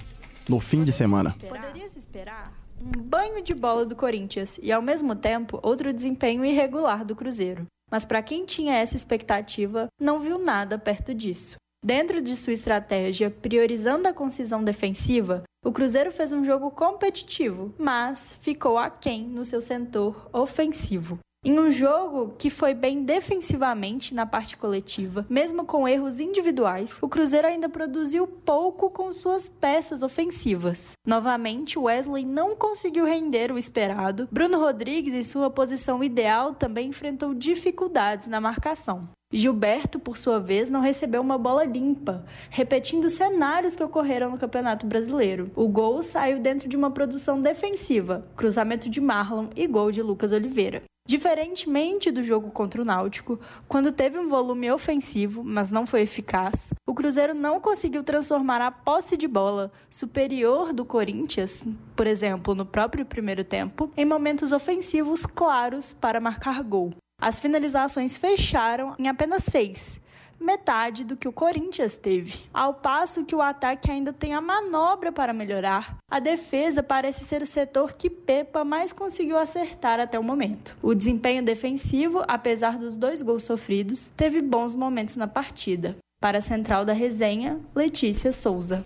No fim de semana. Poderia se esperar um banho de bola do Corinthians e, ao mesmo tempo, outro desempenho irregular do Cruzeiro. Mas para quem tinha essa expectativa, não viu nada perto disso. Dentro de sua estratégia, priorizando a concisão defensiva, o Cruzeiro fez um jogo competitivo, mas ficou aquém no seu setor ofensivo. Em um jogo que foi bem defensivamente na parte coletiva, mesmo com erros individuais, o Cruzeiro ainda produziu pouco com suas peças ofensivas. Novamente, Wesley não conseguiu render o esperado. Bruno Rodrigues, em sua posição ideal, também enfrentou dificuldades na marcação. Gilberto, por sua vez, não recebeu uma bola limpa, repetindo cenários que ocorreram no Campeonato Brasileiro. O gol saiu dentro de uma produção defensiva, cruzamento de Marlon e gol de Lucas Oliveira. Diferentemente do jogo contra o Náutico, quando teve um volume ofensivo, mas não foi eficaz, o Cruzeiro não conseguiu transformar a posse de bola superior do Corinthians, por exemplo, no próprio primeiro tempo, em momentos ofensivos claros para marcar gol. As finalizações fecharam em apenas seis, metade do que o Corinthians teve. Ao passo que o ataque ainda tem a manobra para melhorar, a defesa parece ser o setor que Pepa mais conseguiu acertar até o momento. O desempenho defensivo, apesar dos dois gols sofridos, teve bons momentos na partida. Para a central da resenha, Letícia Souza.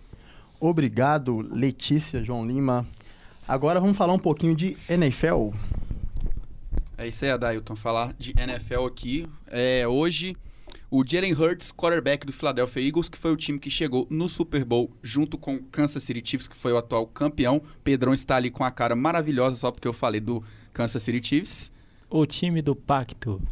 Obrigado, Letícia, João Lima. Agora vamos falar um pouquinho de NFL. É isso aí, Adailton. Falar de NFL aqui. É, hoje, o Jalen Hurts, quarterback do Philadelphia Eagles, que foi o time que chegou no Super Bowl junto com o Kansas City Chiefs, que foi o atual campeão. Pedrão está ali com a cara maravilhosa só porque eu falei do Kansas City Chiefs. O time do pacto.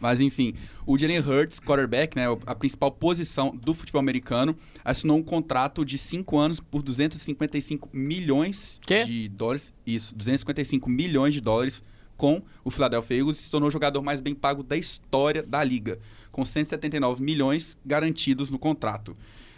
Mas enfim, o Jalen Hurts, quarterback, né, a principal posição do futebol americano, assinou um contrato de 5 anos por 255 milhões de dólares. Isso, 255 milhões de dólares com o Philadelphia Eagles e se tornou o jogador mais bem pago da história da liga, com 179 milhões garantidos no contrato.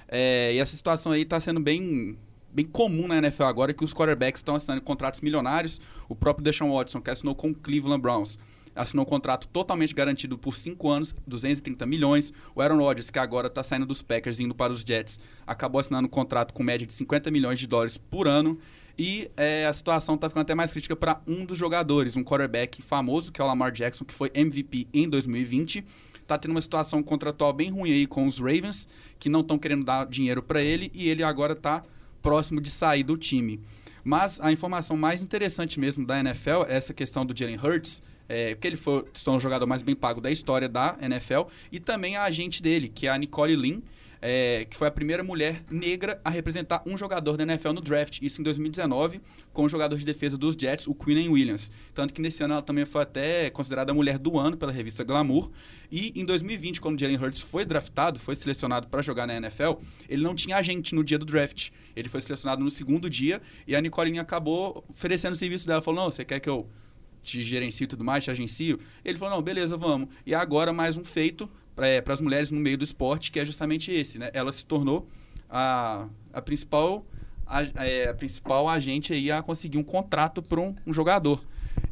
É, e essa situação aí está sendo bem bem comum na NFL agora que os quarterbacks estão assinando contratos milionários. O próprio Deshaun Watson, que assinou com o Cleveland Browns, assinou um contrato totalmente garantido por 5 anos, 230 milhões. O Aaron Rodgers, que agora está saindo dos Packers indo para os Jets, acabou assinando um contrato com média de 50 milhões de dólares por ano. E é, a situação está ficando até mais crítica para um dos jogadores, um quarterback famoso, que é o Lamar Jackson, que foi MVP em 2020. Está tendo uma situação contratual bem ruim aí com os Ravens, que não estão querendo dar dinheiro para ele, e ele agora está próximo de sair do time. Mas a informação mais interessante mesmo da NFL é essa questão do Jalen Hurts, é, porque ele foi o jogador mais bem pago da história da NFL, e também a agente dele, que é a Nicole Lynn, é, que foi a primeira mulher negra a representar um jogador da NFL no draft, isso em 2019, com o jogador de defesa dos Jets, o Quinnen Williams. Tanto que nesse ano ela também foi até considerada a mulher do ano pela revista Glamour. E em 2020, quando Jalen Hurts foi draftado, foi selecionado para jogar na NFL, ele não tinha agente no dia do draft. Ele foi selecionado no segundo dia e a Nicolinha acabou oferecendo o serviço dela. Falou: Não, você quer que eu te gerencio e tudo mais, te agencio? Ele falou: Não, beleza, vamos. E agora mais um feito para as mulheres no meio do esporte, que é justamente esse, né? Ela se tornou a, a principal a, é, a principal agente aí a conseguir um contrato para um, um jogador.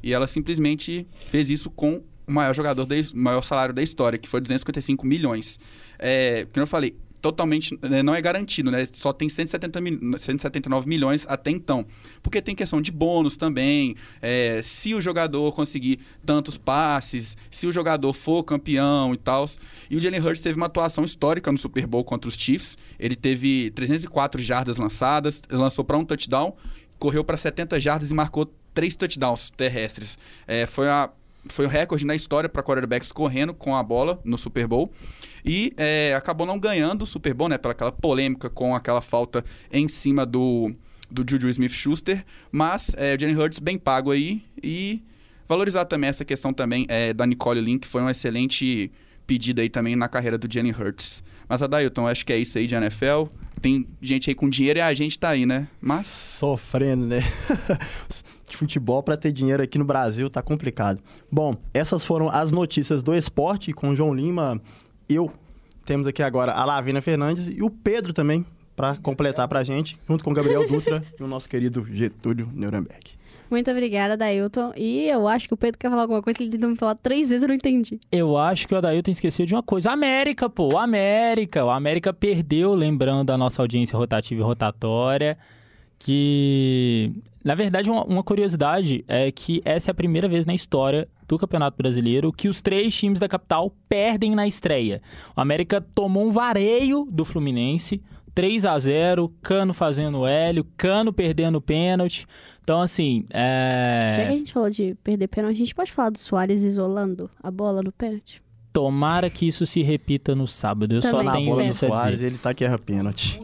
E ela simplesmente fez isso com o maior jogador, o maior salário da história, que foi 255 milhões. É, como eu falei, totalmente né, não é garantido, né? Só tem 170 mil, 179 milhões até então. Porque tem questão de bônus também. é, se o jogador conseguir tantos passes, se o jogador for campeão e tal. E o Jalen Hurts teve uma atuação histórica no Super Bowl contra os Chiefs. Ele teve 304 jardas lançadas, lançou para um touchdown, correu para 70 jardas e marcou três touchdowns terrestres. É, foi a foi o recorde na história para quarterbacks correndo com a bola no Super Bowl. E é, acabou não ganhando o Super Bowl, né? Pela aquela polêmica com aquela falta em cima do, do Juju Smith-Schuster. Mas é, o Jalen Hurts bem pago aí. E valorizar também essa questão também é, da Nicole Link, que foi um excelente pedido aí também na carreira do Jalen Hurts. Mas, Adailton, acho que é isso aí de NFL. Tem gente aí com dinheiro e a gente tá aí, né? Mas... Sofrendo, né? de futebol para ter dinheiro aqui no Brasil tá complicado. Bom, essas foram as notícias do esporte com o João Lima, eu. Temos aqui agora a Lavina Fernandes e o Pedro também para completar pra gente, junto com o Gabriel Dutra e o nosso querido Getúlio Nuremberg. Muito obrigada, Dailton. E eu acho que o Pedro quer falar alguma coisa ele tentou me falar três vezes eu não entendi. Eu acho que o Adailton esqueceu de uma coisa. América, pô. América. O América perdeu, lembrando a nossa audiência rotativa e rotatória. Que, na verdade, uma, uma curiosidade é que essa é a primeira vez na história do Campeonato Brasileiro que os três times da capital perdem na estreia. O América tomou um vareio do Fluminense, 3 a 0 Cano fazendo Hélio, Cano perdendo o pênalti. Então, assim, é... Já que a gente falou de perder pênalti, a gente pode falar do Soares isolando a bola no pênalti? tomara que isso se repita no sábado. Eu Também só Na tenho bola do isso a Soares, dizer. ele tá que erra pênalti.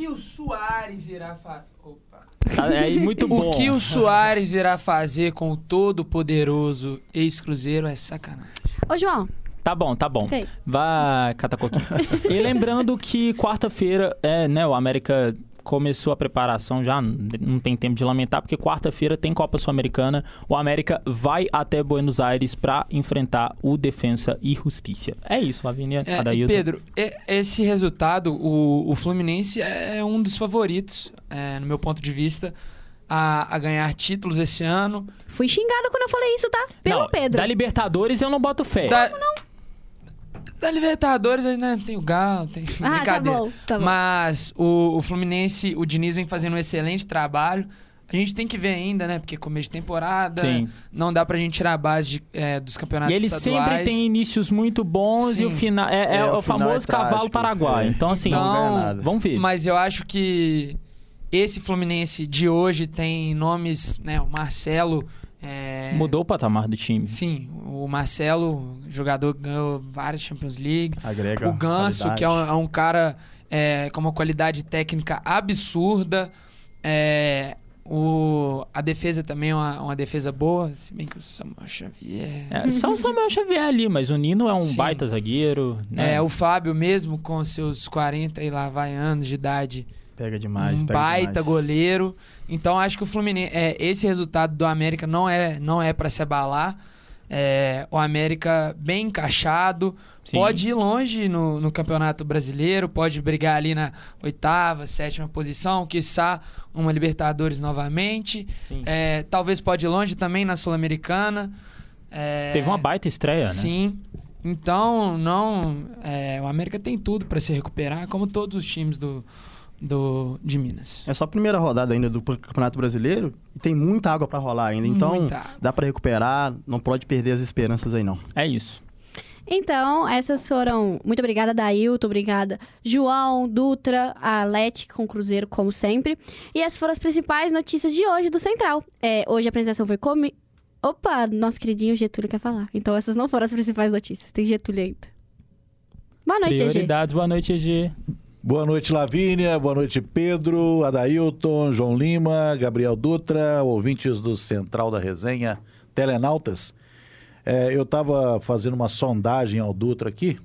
Que o Soares irá fazer? Opa. É muito bom. O que o Soares irá fazer com o todo-poderoso ex-Cruzeiro é sacanagem. Ô, João, Tá bom, tá bom. Ok. Vai, Catacoquinho. e lembrando que quarta-feira, é, né, o América começou a preparação já, não tem tempo de lamentar, porque quarta-feira tem Copa Sul-Americana. O América vai até Buenos Aires pra enfrentar o Defensa e Justiça. É isso, Lavínia, É. Pedro, e- esse resultado, o, o Fluminense é um dos favoritos, é, no meu ponto de vista, a, a ganhar títulos esse ano. fui xingada quando eu falei isso, tá? Pelo Não, Pedro. Da Libertadores eu não boto fé. Da- Da Libertadores, né, tem o Galo, tem Ah, tá brincadeira. bom, tá bom. Mas o, o Fluminense, o Diniz vem fazendo um excelente trabalho. A gente tem que ver ainda, né? Porque começo de temporada, Sim. não dá pra gente tirar a base de, é, dos campeonatos E ele estaduais. sempre tem inícios muito bons e o Sim. final é, é É, o, o final famoso é trágico. cavalo paraguai. É. Então, assim, Então, Não ganha nada. vamos ver. Mas eu acho que esse Fluminense de hoje tem nomes, né? O Marcelo. É, Mudou o patamar do time. Sim, o Marcelo, jogador que ganhou várias Champions League. Agrega O Ganso, qualidade. que é um, é um cara é, com uma qualidade técnica absurda. É, o, a defesa também é uma, uma defesa boa, se bem que o Samuel Xavier. É, só o Samuel Xavier ali, mas o Nino é um Sim. baita zagueiro. Né? É, o Fábio mesmo, com seus 40 e lá vai anos de idade, Pega demais, um pega baita demais. goleiro. Então acho que o Fluminense, é, esse resultado do América não é, não é para se abalar. É, o América bem encaixado, Sim. pode ir longe no, no Campeonato Brasileiro, pode brigar ali na oitava, sétima posição, quiçá uma Libertadores novamente. É, talvez pode ir longe também na Sul-Americana. É, Teve uma baita estreia, né? Sim. Então, não. é, o América tem tudo para se recuperar, como todos os times do, do, de Minas. É só a primeira rodada ainda do Campeonato Brasileiro e tem muita água pra rolar ainda. Então, dá pra recuperar, não pode perder as esperanças aí não. É isso. Então, essas foram. Muito obrigada, Dailton. Obrigada, João, Dutra, a Leti com o Cruzeiro, como sempre. E essas foram as principais notícias de hoje do Central. É, hoje a apresentação foi comigo. Opa, nosso queridinho Getúlio quer falar. Então, essas não foram as principais notícias. Tem Getúlio ainda. Boa noite, EG. Boa noite, EG. Boa noite, Lavínia. Boa noite, Pedro, Adailton, João Lima, Gabriel Dutra, ouvintes do Central da Resenha, telenautas. É, eu estava fazendo uma sondagem ao Dutra aqui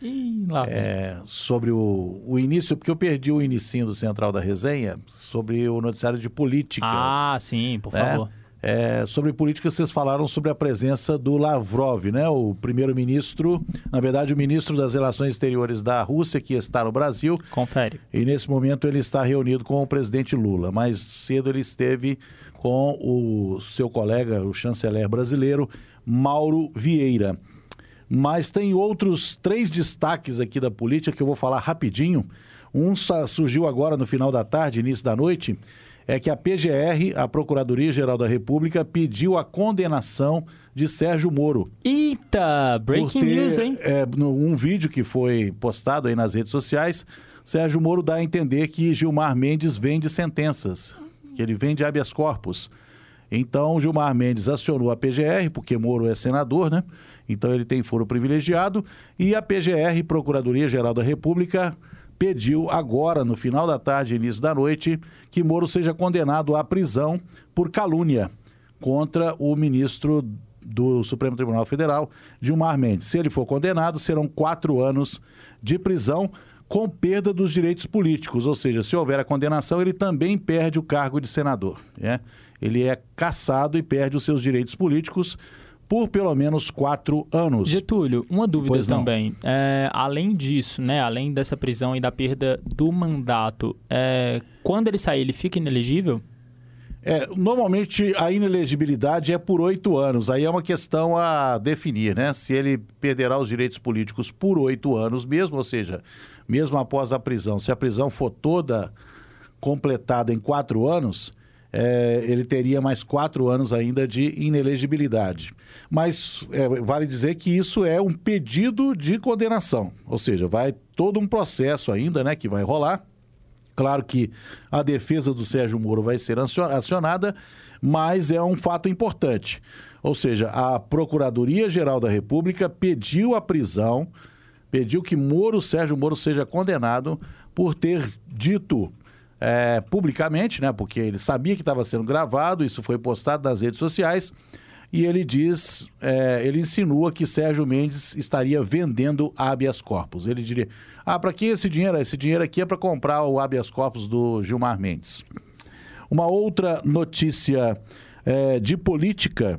Ih, é, sobre o, o início, porque eu perdi o inicinho do Central da Resenha, sobre o noticiário de política. Ah, sim, por né? favor. É, sobre política, vocês falaram sobre a presença do Lavrov, né? O primeiro-ministro, na verdade, o ministro das Relações Exteriores da Rússia, que está no Brasil, Confere. e nesse momento ele está reunido com o presidente Lula. Mais cedo ele esteve com o seu colega, o chanceler brasileiro, Mauro Vieira. Mas tem outros três destaques aqui da política que eu vou falar rapidinho. Um surgiu agora no final da tarde, início da noite, é que a PGR, a Procuradoria-Geral da República, pediu a condenação de Sérgio Moro. Eita, breaking ter, news, hein? É, um vídeo que foi postado aí nas redes sociais, Sérgio Moro dá a entender que Gilmar Mendes vende sentenças, que ele vende habeas corpus. Então, Gilmar Mendes acionou a PGR, porque Moro é senador, né? Então, ele tem foro privilegiado. E a PGR, Procuradoria-Geral da República, pediu agora, no final da tarde início da noite, que Moro seja condenado à prisão por calúnia contra o ministro do Supremo Tribunal Federal, Gilmar Mendes. Se ele for condenado, serão quatro anos de prisão com perda dos direitos políticos, ou seja, se houver a condenação, ele também perde o cargo de senador. né? Ele é cassado e perde os seus direitos políticos por pelo menos quatro anos. Getúlio, uma dúvida Pois também. É, além disso, né? Além dessa prisão e da perda do mandato, é, quando ele sair, ele fica inelegível? É, normalmente a inelegibilidade é por oito anos. Aí é uma questão a definir, né? Se ele perderá os direitos políticos por oito anos mesmo, ou seja, mesmo após a prisão, se a prisão for toda completada em quatro anos, é, ele teria mais quatro anos ainda de inelegibilidade. Mas é, vale dizer que isso é um pedido de condenação, ou seja, vai todo um processo ainda, né, que vai rolar. Claro que a defesa do Sérgio Moro vai ser acio- acionada, mas é um fato importante. Ou seja, a Procuradoria-Geral da República pediu a prisão, pediu que Moro, Sérgio Moro, seja condenado por ter dito é, publicamente, né? Porque ele sabia que estava sendo gravado, isso foi postado nas redes sociais. E ele diz, é, ele insinua que Sérgio Mendes estaria vendendo habeas corpus. Ele diria: Ah, para que esse dinheiro? Esse dinheiro aqui é para comprar o habeas corpus do Gilmar Mendes. Uma outra notícia é, de política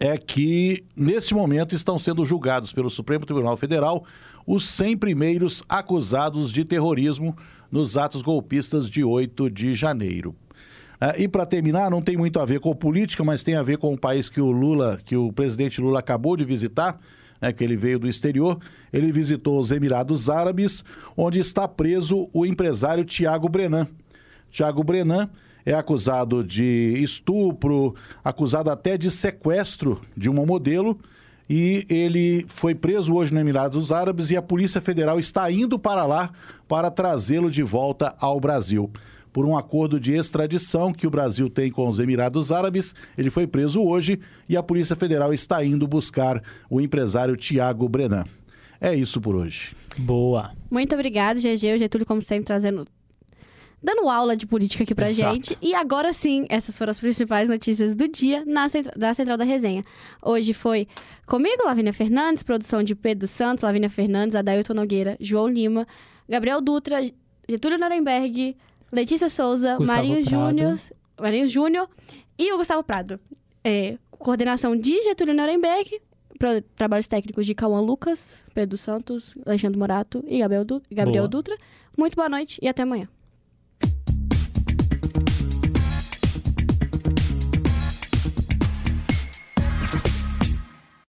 é que, nesse momento, estão sendo julgados pelo Supremo Tribunal Federal os 100 primeiros acusados de terrorismo nos atos golpistas de 8 de janeiro. Ah, e para terminar, não tem muito a ver com política, mas tem a ver com o país que o Lula, que o presidente Lula acabou de visitar, né, que ele veio do exterior. Ele visitou os Emirados Árabes, onde está preso o empresário Tiago Brenan. Tiago Brenan é acusado de estupro, acusado até de sequestro de uma modelo. E ele foi preso hoje no Emirados Árabes e a Polícia Federal está indo para lá para trazê-lo de volta ao Brasil por um acordo de extradição que o Brasil tem com os Emirados Árabes. Ele foi preso hoje e a Polícia Federal está indo buscar o empresário Tiago Brenan. É isso por hoje. Boa. Muito obrigado, GG. O Getúlio, como sempre, trazendo. Dando aula de política aqui pra Exato. gente. E agora sim, essas foram as principais notícias do dia na centra- da Central da Resenha. Hoje foi comigo, Lavínia Fernandes, produção de Pedro Santos, Lavínia Fernandes, Adailton Nogueira, João Lima, Gabriel Dutra, Getúlio Nuremberg, Letícia Souza, Gustavo Marinho. Júnior, Marinho Júnior e o Gustavo Prado. É, coordenação de Getúlio Nuremberg, trabalhos técnicos de Cauã Lucas, Pedro Santos, Alexandre Morato e Gabriel, Du- Gabriel Boa. Dutra. Muito boa noite e até amanhã.